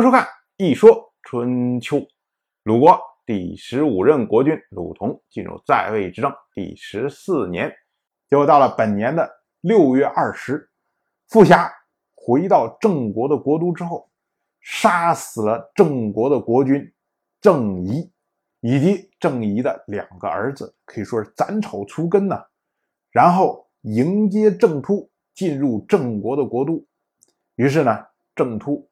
迎收看《一说春秋》。鲁国第十五任国君鲁同进入在位执政第十四年，又到了本年的六月二十，傅霞回到郑国的国都之后，杀死了郑国的国君郑仪以及郑仪的两个儿子，可以说是斩草除根呐。然后迎接郑突进入郑国的国都，于是呢，郑突。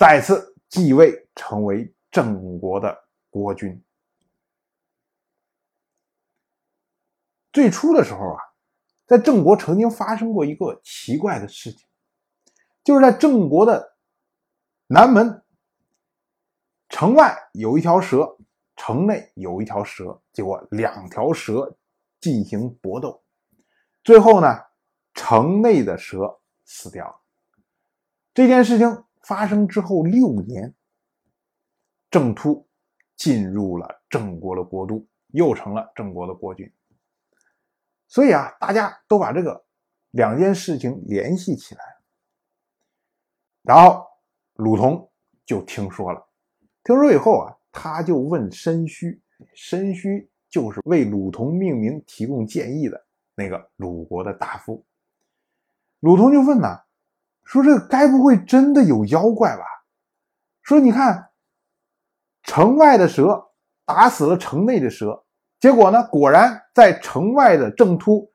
再次继位，成为郑国的国君。最初的时候啊，在郑国曾经发生过一个奇怪的事情，就是在郑国的南门城外有一条蛇，城内有一条蛇，结果两条蛇进行搏斗，最后呢，城内的蛇死掉了。这件事情。发生之后六年，郑突进入了郑国的国都，又成了郑国的国君。所以啊，大家都把这个两件事情联系起来。然后鲁同就听说了，听说以后啊，他就问申胥，申胥就是为鲁同命名、提供建议的那个鲁国的大夫。鲁同就问呢。说这该不会真的有妖怪吧？说你看，城外的蛇打死了城内的蛇，结果呢，果然在城外的郑突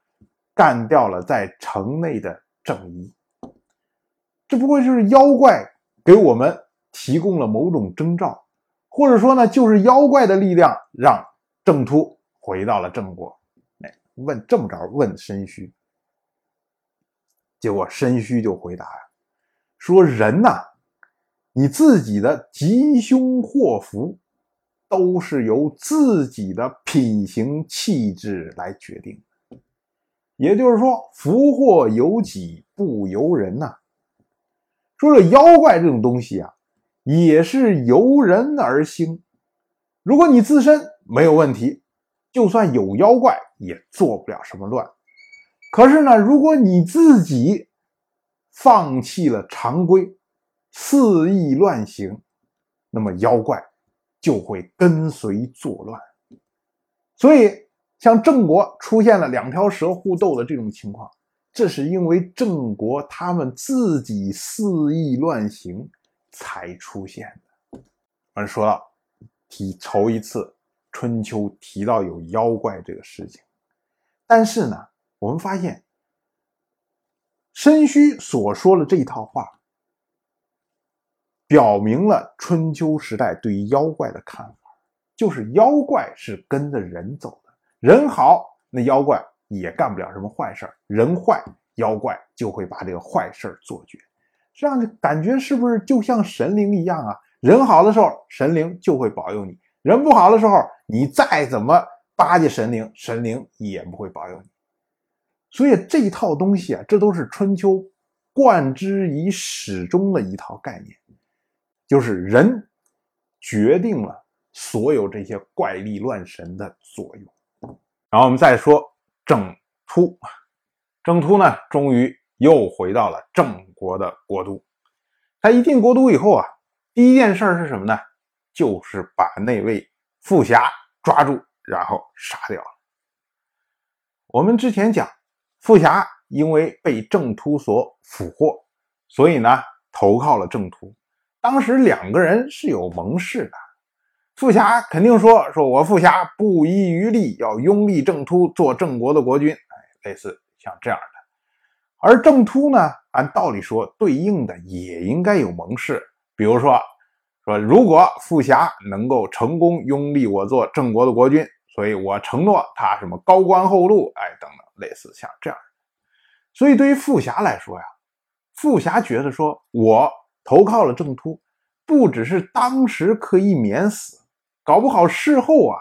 干掉了在城内的郑仪。这不会就是妖怪给我们提供了某种征兆，或者说呢，就是妖怪的力量让郑突回到了郑国？哎，问这么着问申虚，结果申虚就回答呀。说人呐，你自己的吉凶祸福，都是由自己的品行气质来决定。也就是说，福祸由己不由人呐。说这妖怪这种东西啊，也是由人而兴。如果你自身没有问题，就算有妖怪也做不了什么乱。可是呢，如果你自己，放弃了常规，肆意乱行，那么妖怪就会跟随作乱。所以，像郑国出现了两条蛇互斗的这种情况，这是因为郑国他们自己肆意乱行才出现的。我们说到提头一次春秋提到有妖怪这个事情，但是呢，我们发现。申虚所说的这一套话，表明了春秋时代对于妖怪的看法，就是妖怪是跟着人走的，人好，那妖怪也干不了什么坏事人坏，妖怪就会把这个坏事做绝。这样的感觉是不是就像神灵一样啊？人好的时候，神灵就会保佑你；人不好的时候，你再怎么巴结神灵，神灵也不会保佑你。所以这一套东西啊，这都是春秋贯之以始终的一套概念，就是人决定了所有这些怪力乱神的作用。然后我们再说郑突，郑突呢，终于又回到了郑国的国都。他一进国都以后啊，第一件事是什么呢？就是把那位傅霞抓住，然后杀掉了。我们之前讲。傅霞因为被郑突所俘获，所以呢投靠了郑突。当时两个人是有盟誓的，傅霞肯定说：“说我傅霞不遗余力要拥立郑突做郑国的国君。”哎，类似像这样的。而郑突呢，按道理说对应的也应该有盟誓，比如说说如果傅霞能够成功拥立我做郑国的国君，所以我承诺他什么高官厚禄，哎等等。类似像这样，所以对于傅霞来说呀，傅霞觉得说，我投靠了郑突，不只是当时可以免死，搞不好事后啊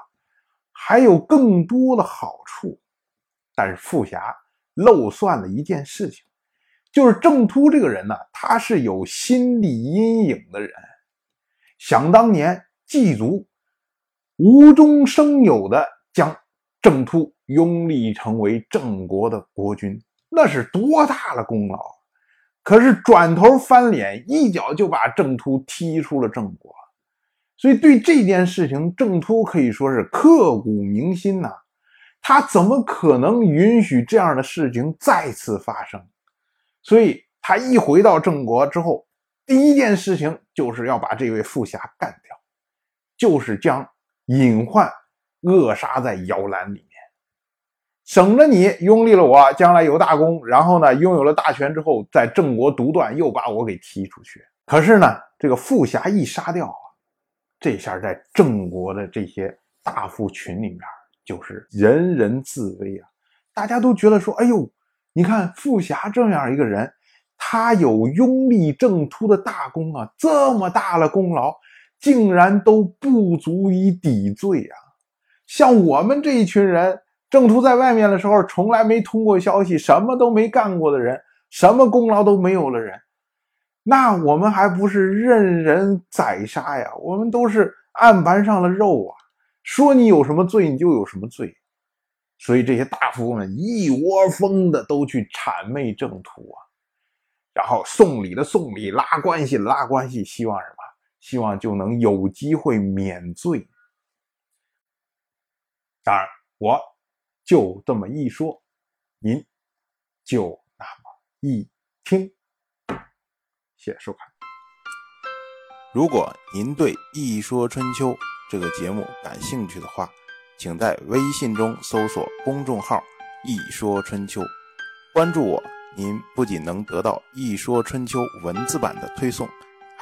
还有更多的好处。但是傅霞漏算了一件事情，就是郑突这个人呢，他是有心理阴影的人。想当年，季族无中生有的将郑突。拥立成为郑国的国君，那是多大的功劳！可是转头翻脸，一脚就把郑突踢出了郑国。所以对这件事情，郑突可以说是刻骨铭心呐。他怎么可能允许这样的事情再次发生？所以他一回到郑国之后，第一件事情就是要把这位富侠干掉，就是将隐患扼杀在摇篮里面，省着你拥立了我，将来有大功，然后呢，拥有了大权之后，在郑国独断，又把我给踢出去。可是呢，这个富侠一杀掉啊，这下在郑国的这些大夫群里面。就是人人自危啊！大家都觉得说：“哎呦，你看富侠这样一个人，他有拥立郑突的大功啊，这么大的功劳，竟然都不足以抵罪啊！像我们这一群人，郑突在外面的时候，从来没通过消息，什么都没干过的人，什么功劳都没有的人，那我们还不是任人宰杀呀？我们都是案板上的肉啊！”说你有什么罪，你就有什么罪，所以这些大夫们一窝蜂的都去谄媚郑突啊，然后送礼的送礼，拉关系拉关系，希望什么？希望就能有机会免罪。当然，我就这么一说，您就那么一听。谢谢收看。如果您对《一说春秋》，这个节目感兴趣的话，请在微信中搜索公众号“一说春秋”，关注我。您不仅能得到《一说春秋》文字版的推送，